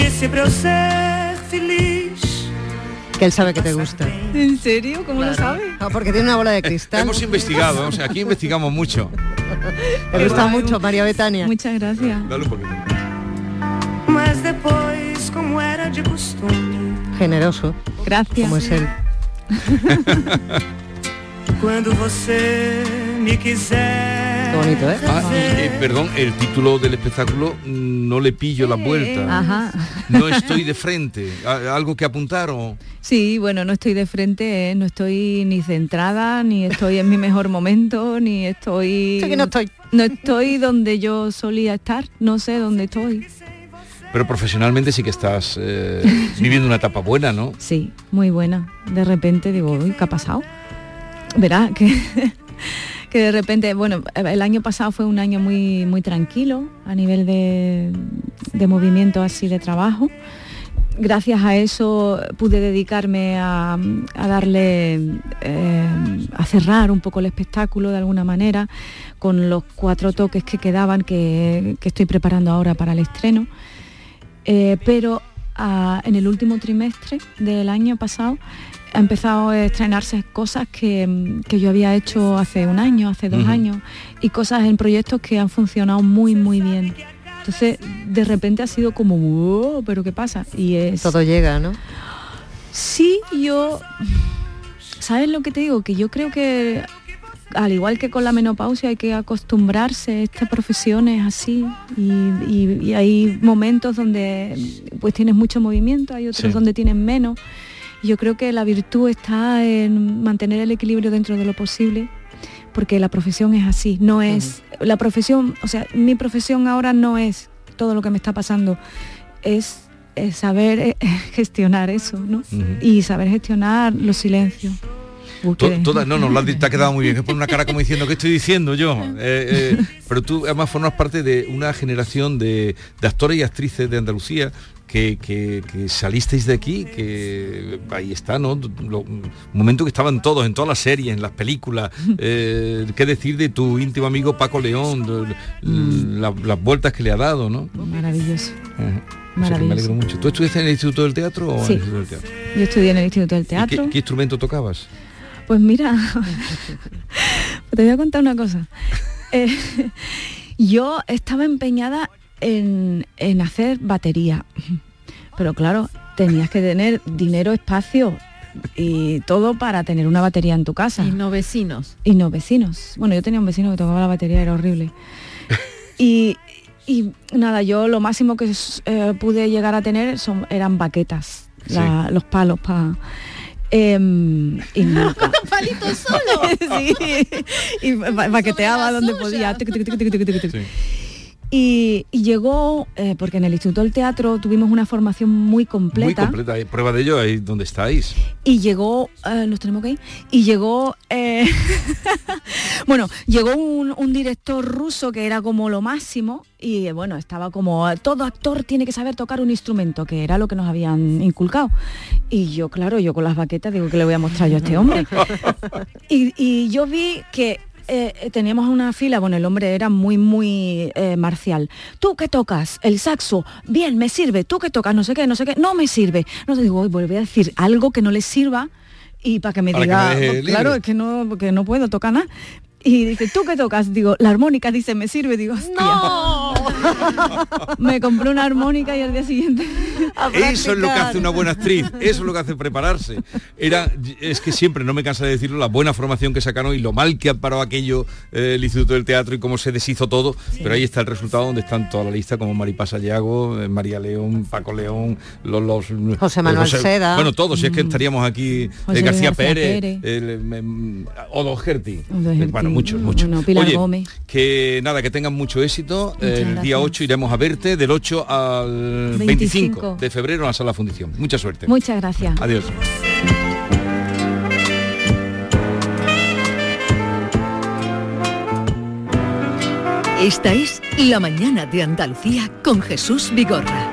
feliz. Que él sabe que te gusta. ¿En serio? ¿Cómo lo sabes? Ah, porque tiene una bola de cristal. Hemos investigado, o sea, aquí investigamos mucho. Me gusta mucho, María Betania. Muchas gracias. Dale un poquito. Generoso. Gracias. Como es él. quando você me quiser. Qué bonito, ¿eh? Ah, eh, perdón, el título del espectáculo mm, no le pillo la vuelta. Ajá. No estoy de frente. ¿A- ¿Algo que apuntar o...? Sí, bueno, no estoy de frente, ¿eh? no estoy ni centrada, ni estoy en mi mejor momento, ni estoy... Sí que no estoy. No estoy donde yo solía estar, no sé dónde estoy. Pero profesionalmente sí que estás eh, viviendo una etapa buena, ¿no? Sí, muy buena. De repente digo, uy, ¿qué ha pasado? Verá que, que de repente, bueno, el año pasado fue un año muy, muy tranquilo a nivel de, de movimiento así de trabajo. Gracias a eso pude dedicarme a, a darle, eh, a cerrar un poco el espectáculo de alguna manera con los cuatro toques que quedaban que, que estoy preparando ahora para el estreno. Eh, pero ah, en el último trimestre del año pasado ha empezado a estrenarse cosas que, mm, que yo había hecho hace un año, hace dos años, y cosas en proyectos que han funcionado muy, muy bien. Entonces, de repente ha sido como, "Wow, pero ¿qué pasa? Y es... Todo llega, ¿no? Sí, yo... ¿Sabes lo que te digo? Que yo creo que al igual que con la menopausia hay que acostumbrarse, esta profesión es así y, y- y hay momentos donde pues tienes mucho movimiento, hay otros Sí. donde tienes menos. Yo creo que la virtud está en mantener el equilibrio dentro de lo posible, porque la profesión es así, no es la profesión, o sea, mi profesión ahora no es todo lo que me está pasando, es, saber eh, gestionar eso, ¿no? Y saber gestionar los silencios. Uy, To- qué- toda- no, no, lo has te ha quedado muy bien. Es por una cara como diciendo, ¿qué estoy diciendo yo? Eh, eh, pero tú además formas parte de una generación de, de actores y actrices de Andalucía que, que- que salisteis de aquí, que ahí está, ¿no? Lo- momento que estaban todos, en todas las series, en las películas. Eh, ¿Qué decir de tu íntimo amigo Paco León? de- Mm. la- las vueltas que le ha dado, ¿no? Maravilloso. Ajá. O sea que me Maravilloso. alegro mucho. ¿Tú estudiaste en el Instituto del Teatro o Sí. en el Instituto del Teatro? Yo estudié en el Instituto del ¿Y Teatro. ¿Qué, qué instrumento tocabas? Pues mira, te voy a contar una cosa. Eh, yo estaba empeñada en, en hacer batería, pero claro, tenías que tener dinero, espacio y todo para tener una batería en tu casa. Y no vecinos. Y no vecinos. Bueno, yo tenía un vecino que tocaba la batería, era horrible. Y, y nada, yo lo máximo que eh, pude llegar a tener son, eran baquetas, la- los palos para... y nunca. Palito solo. sí. Y ba- baqueteaba donde podía. Tic, Y, y llegó, eh, porque en el Instituto del Teatro tuvimos una formación muy completa. Muy completa. Hay Prueba de ello ahí donde estáis. Y llegó, eh, nos tenemos que ir, y llegó, eh, bueno, llegó un, un director ruso que era como lo máximo y eh, bueno, estaba como, todo actor tiene que saber tocar un instrumento, que era lo que nos habían inculcado. Y yo, claro, yo con las baquetas digo que le voy a mostrar yo a este hombre. y, y yo vi que eh, teníamos una fila, bueno, el hombre era muy, muy eh, marcial. ¿Tú qué tocas? El saxo. Bien, me sirve. ¿Tú qué tocas? No sé qué, no sé qué. No me sirve. No te digo, "Uy, voy a decir algo que no le sirva y para que me Para que diga, me "Oh, libre". claro, es que no, porque no puedo tocar nada. Y dice, ¿tú qué tocas? Digo, la armónica, dice, me sirve. Digo, ¡No! me compré una armónica y al día siguiente. Eso es lo que hace una buena actriz, eso es lo que hace prepararse. Era, es que siempre, no me cansa de decirlo, la buena formación que sacaron y lo mal que ha parado aquello eh, el Instituto del Teatro y cómo se deshizo todo, pero ahí está el resultado donde están toda la lista como Maripá Sayago, eh, María León, Paco León, los, los José Manuel Seda. Bueno, todos, si es que estaríamos aquí, eh, García, García Pérez, Pérez. el, Odo Gerti. Odo Gerti, Bueno, muchos, muchos. bueno, Pilar Oye, Gómez. que nada, que tengan mucho éxito. el día gracias. 8 iremos a verte, del 8 al 25, 25 de febrero en la sala fundición. Mucha suerte. Muchas gracias. Adiós. Esta es La mañana de Andalucía con Jesús Vigorra.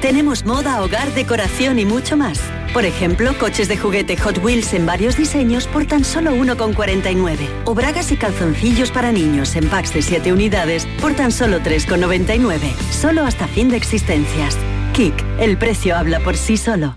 Tenemos moda, hogar, decoración y mucho más. Por ejemplo, coches de juguete Hot Wheels en varios diseños por tan solo 1,49. O bragas y calzoncillos para niños en packs de 7 unidades por tan solo 3,99. Solo hasta fin de existencias. Kik, el precio habla por sí solo.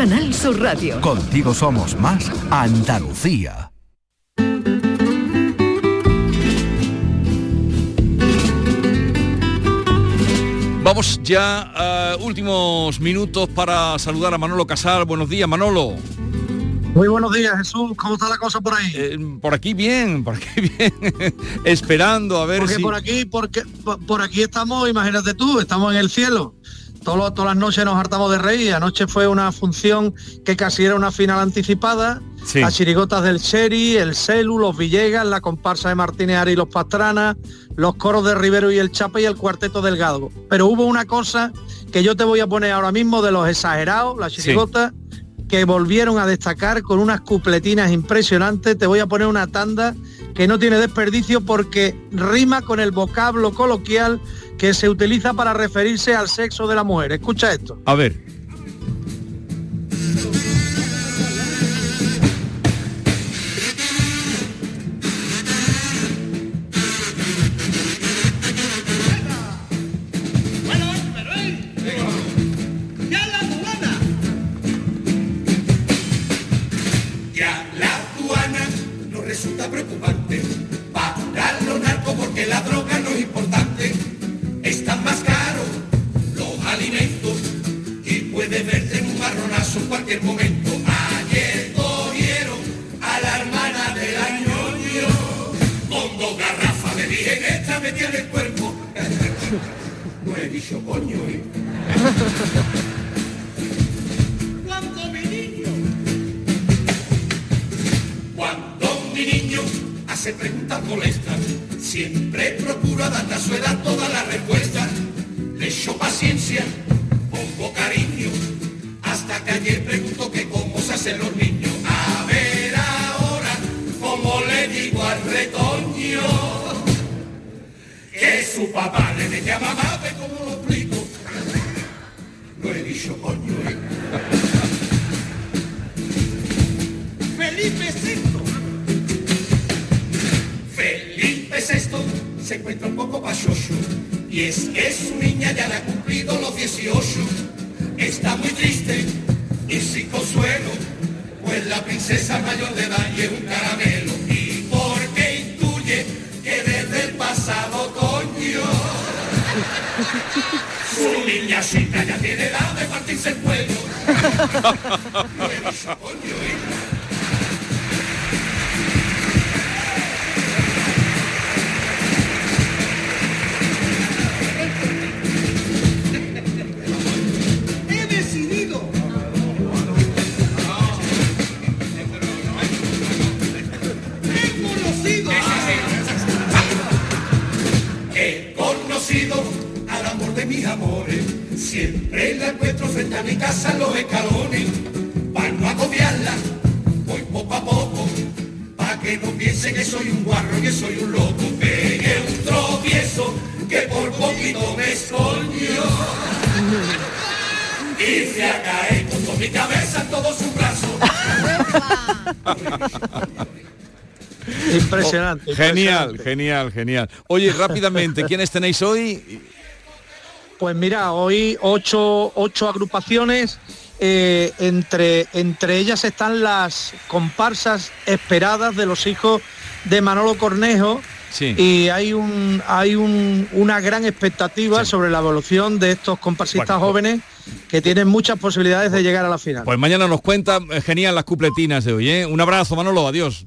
Canal Sur Radio. Contigo somos más Andalucía. Vamos ya a últimos minutos para saludar a Manolo Casal. Buenos días, Manolo. Muy buenos días, Jesús. ¿Cómo está la cosa por ahí? Eh, por aquí bien, por aquí bien. Esperando a ver porque si... por aquí, porque por, por aquí estamos, imagínate tú, estamos en el cielo. Todo- todas las noches nos hartamos de reír. Anoche fue una función que casi era una final anticipada. Sí. Las chirigotas del Sherry, el Celu, los Villegas, la comparsa de Martínez Ari y los Pastrana, los coros de Rivero y el Chapa y el cuarteto del Galgo. Pero hubo una cosa que yo te voy a poner ahora mismo de los exagerados, las chirigotas, que volvieron a destacar con unas cupletinas impresionantes. Te voy a poner una tanda que no tiene desperdicio porque rima con el vocablo coloquial que se utiliza para referirse al sexo de la mujer. Escucha esto. A ver. Felipe VI se encuentra un poco pachocho y es que su niña ya le ha cumplido los 18. Está muy triste y sin consuelo, pues la princesa mayor de edad y es un caramelo. Y porque intuye que desde el pasado otoño su niña chica ya tiene edad de partirse el cuello. de mis amores. Siempre la encuentro frente a mi casa en los escalones. Para no agobiarla, voy poco a poco. Para que no piense que soy un guarro y que soy un loco. Pegué un tropiezo que por poquito me escoño. Hice a caer con toda mi cabeza en todos sus brazos. Impresionante. Oh, genial, genial, genial. Oye, rápidamente, ¿quiénes tenéis hoy? Pues mira, hoy ocho, ocho agrupaciones, eh, entre, entre ellas están las comparsas esperadas de los hijos de Manolo Cornejo. Sí. Y hay un hay un- una gran expectativa sobre la evolución de estos comparsistas Bueno, jóvenes que tienen muchas posibilidades de llegar a la final. Pues mañana nos cuenta, eh, genial las cupletinas de hoy, ¿eh? Un abrazo, Manolo, adiós.